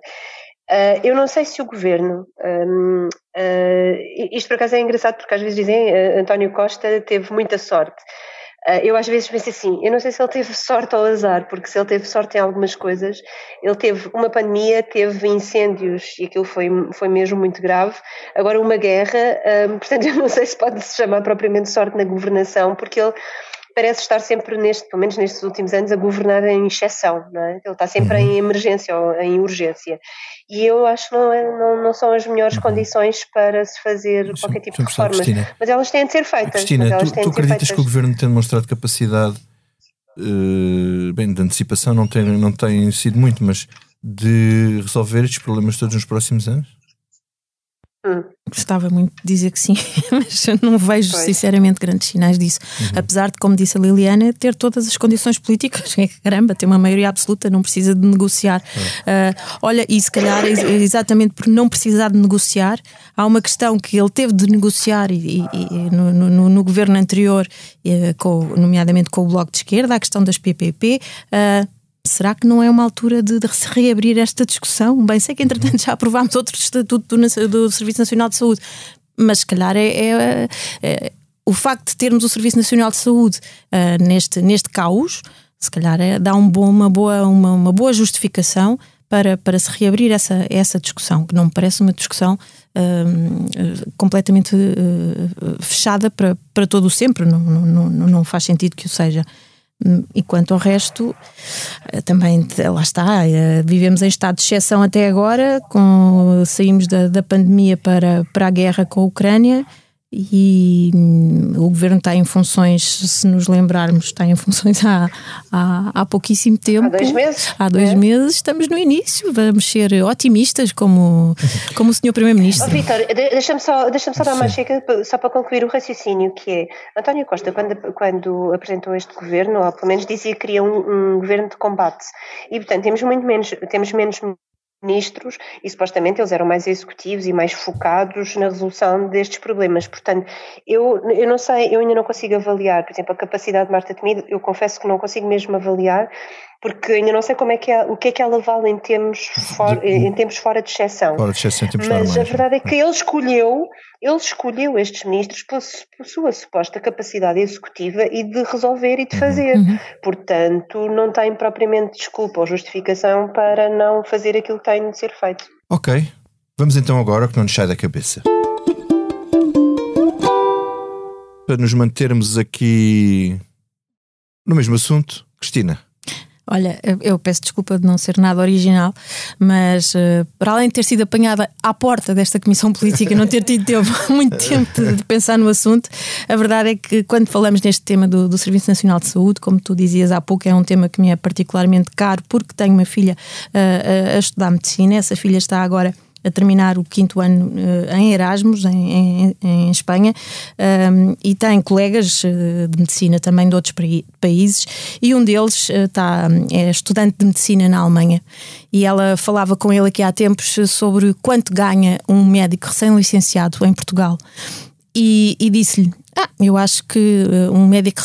Uh, eu não sei se o governo. Um, uh, ah, isto por acaso é engraçado porque às vezes dizem uh, António Costa teve muita sorte. Ah, eu às vezes penso assim, eu não sei se ele teve sorte ou azar, porque se ele teve sorte em algumas coisas, ele teve uma pandemia, teve incêndios e aquilo foi, foi mesmo muito grave, agora uma guerra, um, portanto eu não sei se pode se chamar propriamente sorte na governação, porque ele parece estar sempre neste, pelo menos nestes últimos anos, a governar em exceção, não é? Ele está sempre uhum. em emergência ou em urgência. E eu acho que não, é, não, não são as melhores uhum. condições para se fazer qualquer tipo de reformas. Mas elas têm de ser feitas. Cristina, tu, tu acreditas que o governo tem demonstrado capacidade, uh, bem, de antecipação não tem, não tem sido muito, mas de resolver estes problemas todos nos próximos anos? Hum. Gostava muito de dizer que sim, mas não vejo pois. sinceramente grandes sinais disso. Uhum. Apesar de, como disse a Liliana, ter todas as condições políticas, é caramba, tem uma maioria absoluta, não precisa de negociar. Uhum. Uh, olha, e se calhar exatamente por não precisar de negociar, há uma questão que ele teve de negociar e, e, e no, no, no, governo anterior, uh, com, nomeadamente com o Bloco de Esquerda, a questão das PPP. Uh, será que não é uma altura de, de reabrir esta discussão? Bem, sei que entretanto já aprovámos outro estatuto do, do Serviço Nacional de Saúde, mas se calhar é, é, é o facto de termos o Serviço Nacional de Saúde uh, neste, neste caos, se calhar é, dá um bom, uma, boa, uma, uma boa justificação para, para se reabrir essa, essa discussão, que não me parece uma discussão uh, completamente uh, fechada para, para todo o sempre, não, não, não faz sentido que o seja. E quanto ao resto, eh, também lá está, eh, vivemos em estado de exceção até agora, com, saímos da, da pandemia para, para a guerra com a Ucrânia e hum, o governo está em funções, se nos lembrarmos, está em funções há, há, há pouquíssimo tempo. Há dois meses. Há dois é. meses, estamos no início, vamos ser otimistas como, como o senhor Primeiro-Ministro. Oh, Vitor, deixa-me só, deixa só dar uma checa, só para concluir o raciocínio, que é, António Costa, quando, quando apresentou este governo, ou pelo menos dizia que queria um, um governo de combate, e portanto temos muito menos, temos menos ministros e supostamente eles eram mais executivos e mais focados na resolução destes problemas. Portanto, eu, eu não sei, eu ainda não consigo avaliar, por exemplo, a capacidade de Marta Temido, eu confesso que não consigo mesmo avaliar, porque ainda não sei como é que é, o que é que ela vale em termos, for, de, em tempos fora de exceção. Fora de exceção Mas normais, a verdade é que ele escolheu, ele escolheu estes ministros pela, pela, sua suposta capacidade executiva e de resolver e de uhum. fazer. Uhum. Portanto, não tem propriamente desculpa ou justificação para não fazer aquilo que tem de ser feito. Ok. Vamos então agora que não nos sai da cabeça. Para nos mantermos aqui no mesmo assunto, Cristina, Olha, eu peço desculpa de não ser nada original, mas uh, para além de ter sido apanhada à porta desta comissão política, não ter tido tempo, muito tempo de, de, pensar no assunto, a verdade é que quando falamos neste tema do, do, Serviço Nacional de Saúde, como tu dizias há pouco, é um tema que me é particularmente caro porque tenho uma filha uh, a estudar medicina. Essa filha está agora a terminar o quinto ano uh, em Erasmus, em, em, em Espanha, um, e tem colegas uh, de medicina também de outros países, e um deles está, uh, é estudante de medicina na Alemanha. E ela falava com ele aqui há tempos sobre quanto ganha um médico recém-licenciado em Portugal. E, e disse-lhe: ah, eu acho que uh, um médico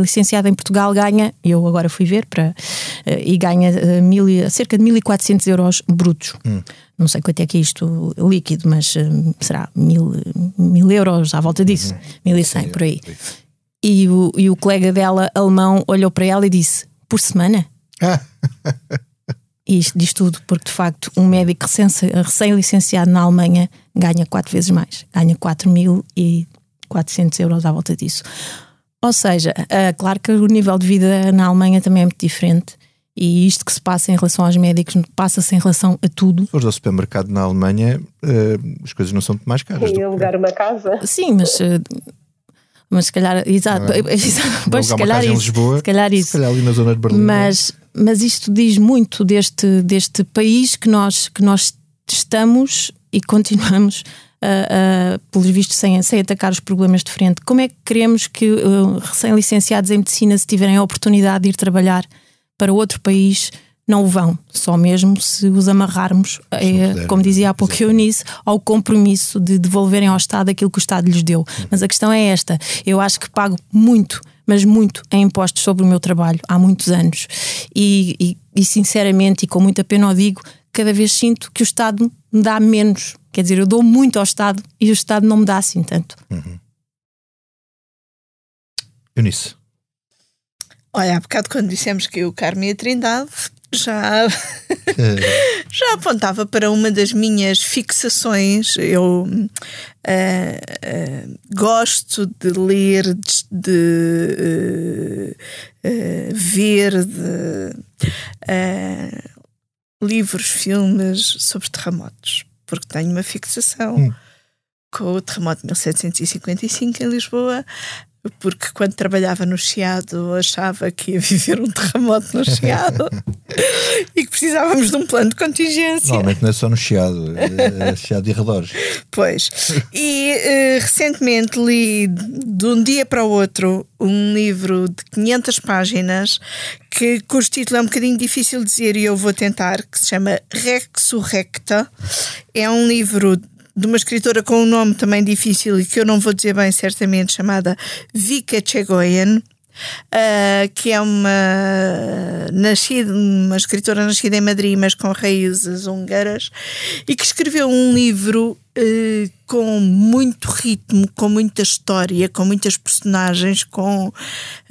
licenciado em Portugal ganha, eu agora fui ver, para, uh, e ganha mil, cerca de 1.400 euros brutos. Hum. Não sei quanto é que é isto líquido, mas será mil, mil euros à volta disso, uhum. 1.100 por aí. E o, e o colega dela, alemão, olhou para ela e disse: Por semana? e isto diz tudo, porque de facto um médico recém-licenciado na Alemanha ganha quatro vezes mais, ganha 4 mil e 400 euros à volta disso. Ou seja, uh, claro que o nível de vida na Alemanha também é muito diferente. E isto que se passa em relação aos médicos passa-se em relação a tudo. Se fores ao supermercado na Alemanha, uh, as coisas não são muito mais caras. E alugar uma casa. Sim, mas. Uh, mas se calhar, exato, é? pois, se calhar isso, Lisboa, se calhar isso. Se calhar ali na zona de Berlim. É? Mas, mas isto diz muito deste, deste país que nós, que nós estamos e continuamos uh, uh, pelos vistos, sem, sem atacar os problemas de frente. Como é que queremos que uh, recém-licenciados em medicina, se tiverem a oportunidade de ir trabalhar para outro país, não o vão, só mesmo se os amarrarmos, é, como dizia há pouco Eunice, ao compromisso de devolverem ao Estado aquilo que o Estado lhes deu. Uhum. Mas a questão é esta: eu acho que pago muito, mas muito em impostos sobre o meu trabalho há muitos anos. E, e, e sinceramente, e com muita pena o digo, cada vez sinto que o Estado me dá menos Quer dizer, eu dou muito ao Estado e o Estado não me dá assim tanto. Uhum. Eunice. Olha, há bocado quando dissemos que o Carme e a Trindade já, já apontava para uma das minhas fixações. Eu uh, uh, gosto de ler, de, de uh, ver, de, livros, filmes sobre terremotos porque tenho uma fixação hum. com o terremoto de 1755 em Lisboa. Porque quando trabalhava no Chiado achava que ia viver um terremoto no Chiado e que precisávamos de um plano de contingência. Normalmente não é só no Chiado, é Chiado e arredores. Pois. E uh, recentemente li de um dia para o outro um livro de 500 páginas que, cujo título é um bocadinho difícil de dizer e eu vou tentar, que se chama Rexurrecta. É um livro de uma escritora com um nome também difícil e que eu não vou dizer bem certamente, chamada Vika Chegoyen. Uh, que é uma, nascida, uma escritora nascida em Madrid, mas com raízes húngaras, e que escreveu um livro uh, com muito ritmo, com muita história, com muitas personagens, com uh,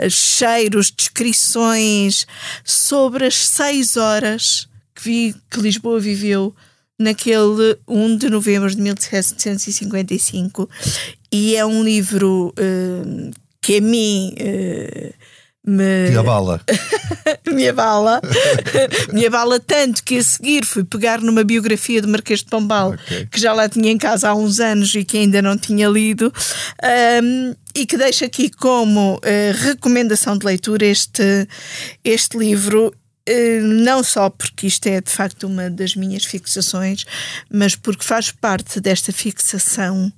cheiros, descrições sobre as seis horas que, vi, que Lisboa viveu naquele 1 de novembro de 1755 e é um livro uh, que a mim uh, me. Me abala. me abala. me abala tanto que a seguir fui pegar numa biografia do Marquês de Pombal, okay. que já lá tinha em casa há uns anos e que ainda não tinha lido, um, e que deixo aqui como uh, recomendação de leitura este, este livro. Eh, não só porque isto é de facto uma das minhas fixações, mas porque faz parte desta fixação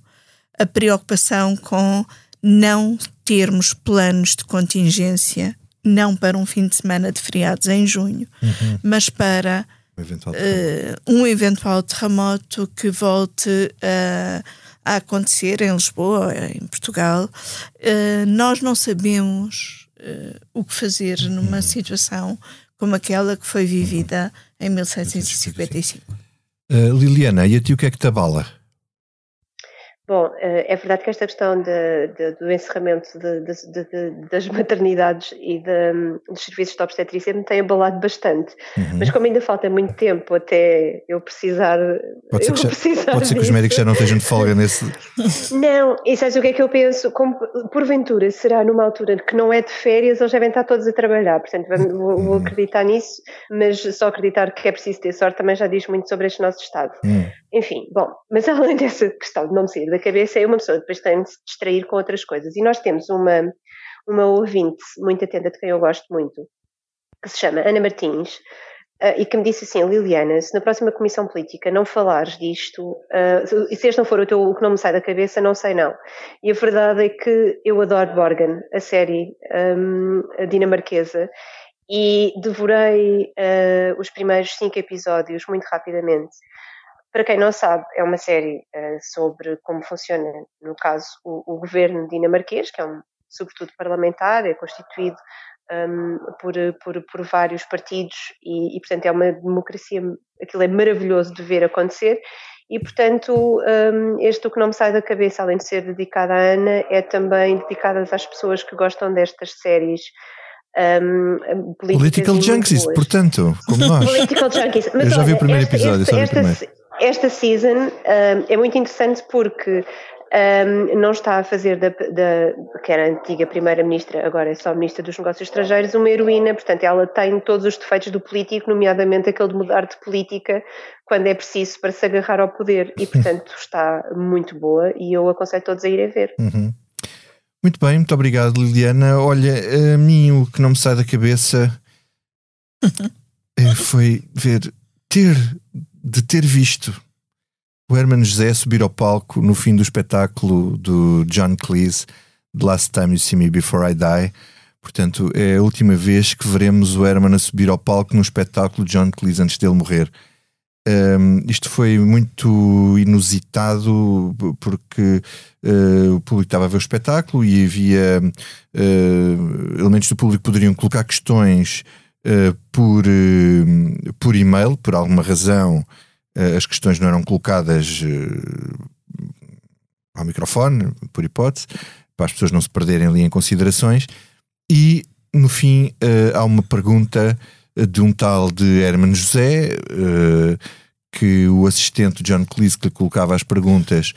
a preocupação com não termos planos de contingência, não para um fim de semana de feriados em junho, uhum. mas para um eventual, uh, um eventual terremoto que volte a, a acontecer em Lisboa, em Portugal. Uh, nós não sabemos uh, o que fazer numa uhum. situação como aquela que foi vivida em 1755. Uh, Liliana, e a ti o que é que te abala? Bom, eh, é verdade que esta questão de, de, do encerramento de, das maternidades e dos serviços de obstetrícia me tem abalado bastante. Uhum. Mas como ainda falta muito tempo até eu precisar. Pode ser, que, já, precisar pode ser que os médicos já não estejam de folga nesse. Não, e sabes o que é que eu penso? Como, porventura será numa altura que não é de férias, eles devem estar todos a trabalhar. Portanto, vou, vou uhum. acreditar nisso, mas só acreditar que é preciso ter sorte também já diz muito sobre este nosso Estado. Uhum. Enfim, bom, mas além dessa questão de não me sair da cabeça, é uma pessoa depois tem de se distrair com outras coisas. E nós temos uma, uma ouvinte muito atenta, de quem eu gosto muito, que se chama Ana Martins, uh, e que me disse assim: Liliana, se na próxima comissão política não falares disto, uh, e se este não for o, teu, o que não me sai da cabeça, não sei não. E a verdade é que eu adoro Borgen, a série um, a dinamarquesa, e devorei uh, os primeiros cinco episódios muito rapidamente. Para quem não sabe, é uma série uh, sobre como funciona, no caso, o, o, governo dinamarquês, que é um, sobretudo parlamentar, é constituído um, por, por, por, vários partidos e, e, portanto, é uma democracia, aquilo é maravilhoso de ver acontecer. E, portanto, um, este o que não me sai da cabeça, além de ser dedicado à Ana, é também dedicado às pessoas que gostam destas séries um, Political Junkies, portanto, como nós. Political Junkies. Mas, Eu já olha, vi o primeiro episódio, este, só vi o primeiro esta season um, é muito interessante porque um, não está a fazer da, da, que era a antiga primeira-ministra, agora é só ministra dos negócios estrangeiros, uma heroína, portanto ela tem todos os defeitos do político, nomeadamente aquele de mudar de política quando é preciso para se agarrar ao poder e portanto está muito boa e eu aconselho todos a irem ver. Uhum. Muito bem, muito obrigado Liliana. Olha, a mim o que não me sai da cabeça eh, foi ver, ter de ter visto o Herman José subir ao palco no fim do espetáculo do John Cleese, The Last Time You See Me Before I Die. Portanto, é a última vez que veremos o Herman a subir ao palco no espetáculo de John Cleese antes dele morrer. Um, isto foi muito inusitado porque uh, o público estava a ver o espetáculo e havia uh, elementos do público que poderiam colocar questões uh, por, uh, por e-mail, por alguma razão, uh, as questões não eram colocadas ao microfone, por hipótese, para as pessoas não se perderem ali em considerações. E no fim há uma pergunta de um tal de Herman José, que o assistente John Cleese que lhe colocava as perguntas.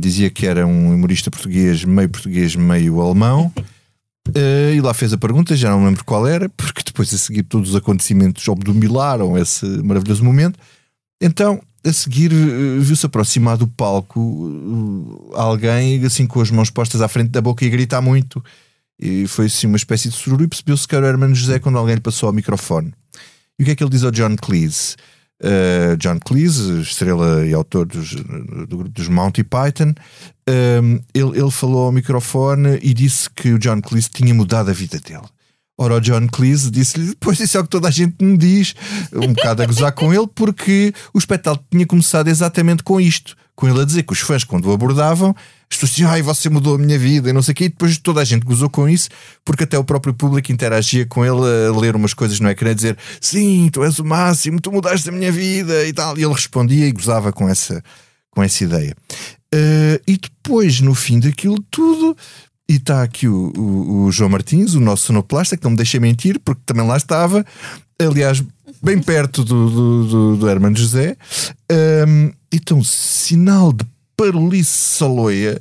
dizia que era um humorista português, meio português, meio alemão, Uh, e lá fez a pergunta, já não lembro qual era, porque depois a seguir todos os acontecimentos obnubilaram esse maravilhoso momento. Então a seguir eh, viu-se aproximar do palco eh, alguém assim com as mãos postas à frente da boca e gritar muito. E foi assim uma espécie de sururu e percebeu-se que era o Hermano José quando alguém lhe passou ao microfone. E o que é que ele diz ao John Cleese? Uh, John Cleese, estrela e autor dos, do grupo dos Monty Python, um, ele, ele falou ao microfone e disse que o John Cleese tinha mudado a vida dele. Ora, o John Cleese disse-lhe: Pois isso é o que toda a gente me diz, um bocado a gozar com ele, porque o espetáculo tinha começado exatamente com isto. Com ele a dizer que os fãs, quando o abordavam, as pessoas diziam: Ai, você mudou a minha vida e não sei o quê. E depois toda a gente gozou com isso, porque até o próprio público interagia com ele a ler umas coisas no ecrã, a dizer: Sim, tu és o máximo, tu mudaste a minha vida e tal. E ele respondia e gozava com essa, com essa ideia. Uh, e depois, no fim daquilo tudo, e está aqui o, o, o, João Martins, o nosso sonoplasta, que não me deixa mentir, porque também lá estava, aliás, bem perto do, do, do, do Hermano José. Um, então, sinal de parolice saloia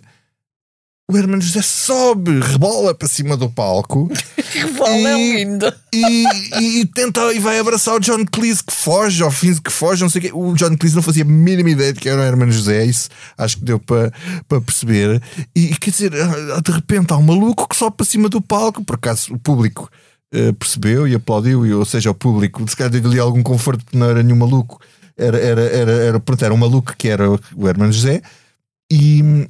o Hermano José sobe, rebola para cima do palco. rebola é lindo. E, e, e, tenta e vai abraçar o John Cleese que foge, ao fim que foge, não sei o quê. O John Cleese não fazia a mínima ideia de que era o Hermano José, isso acho que deu para, para perceber. E, quer dizer, ah, de repente há um maluco que sobe para cima do palco, por acaso o público percebeu e aplaudiu, e, ou seja, o público, se calhar deu-lhe algum conforto, porque não era nenhum maluco, era, era, era, era, pronto, era um maluco que era o Hermano José. E,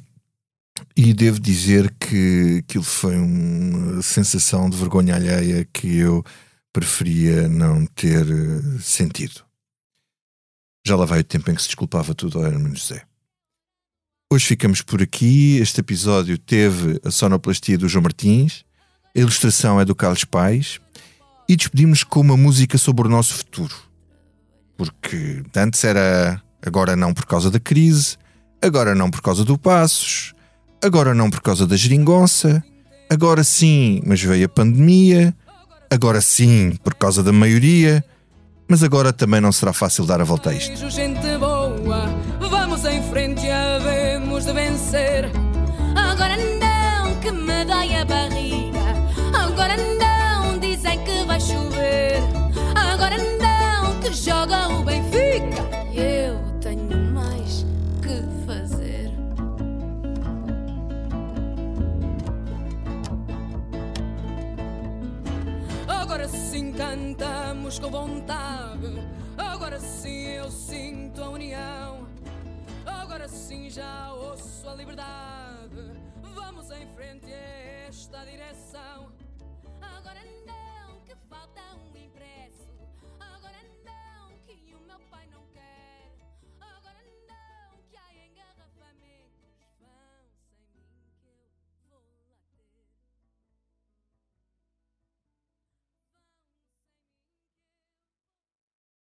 e devo dizer que aquilo foi uma sensação de vergonha alheia que eu preferia não ter eh, sentido. Já lá vai o tempo em que se desculpava tudo ao Hermano José. Hoje ficamos por aqui. Este episódio teve a sonoplastia do João Martins, a ilustração é do Carlos Pais e despedimos com uma música sobre o nosso futuro. Porque antes era agora não por causa da crise, agora não por causa do Passos, agora não por causa da geringonça, agora sim, mas veio a pandemia, agora sim por causa da maioria, mas agora também não será fácil dar a volta a isto. Gente boa, vamos em frente, havemos de vencer. Agora não dizem que vai chover, agora não que joga o Benfica. Eu tenho mais que fazer. Agora sim cantamos com vontade. Agora sim eu sinto a união. Agora sim já ouço a liberdade. Vamos em frente a esta direção. Agora não, que falta um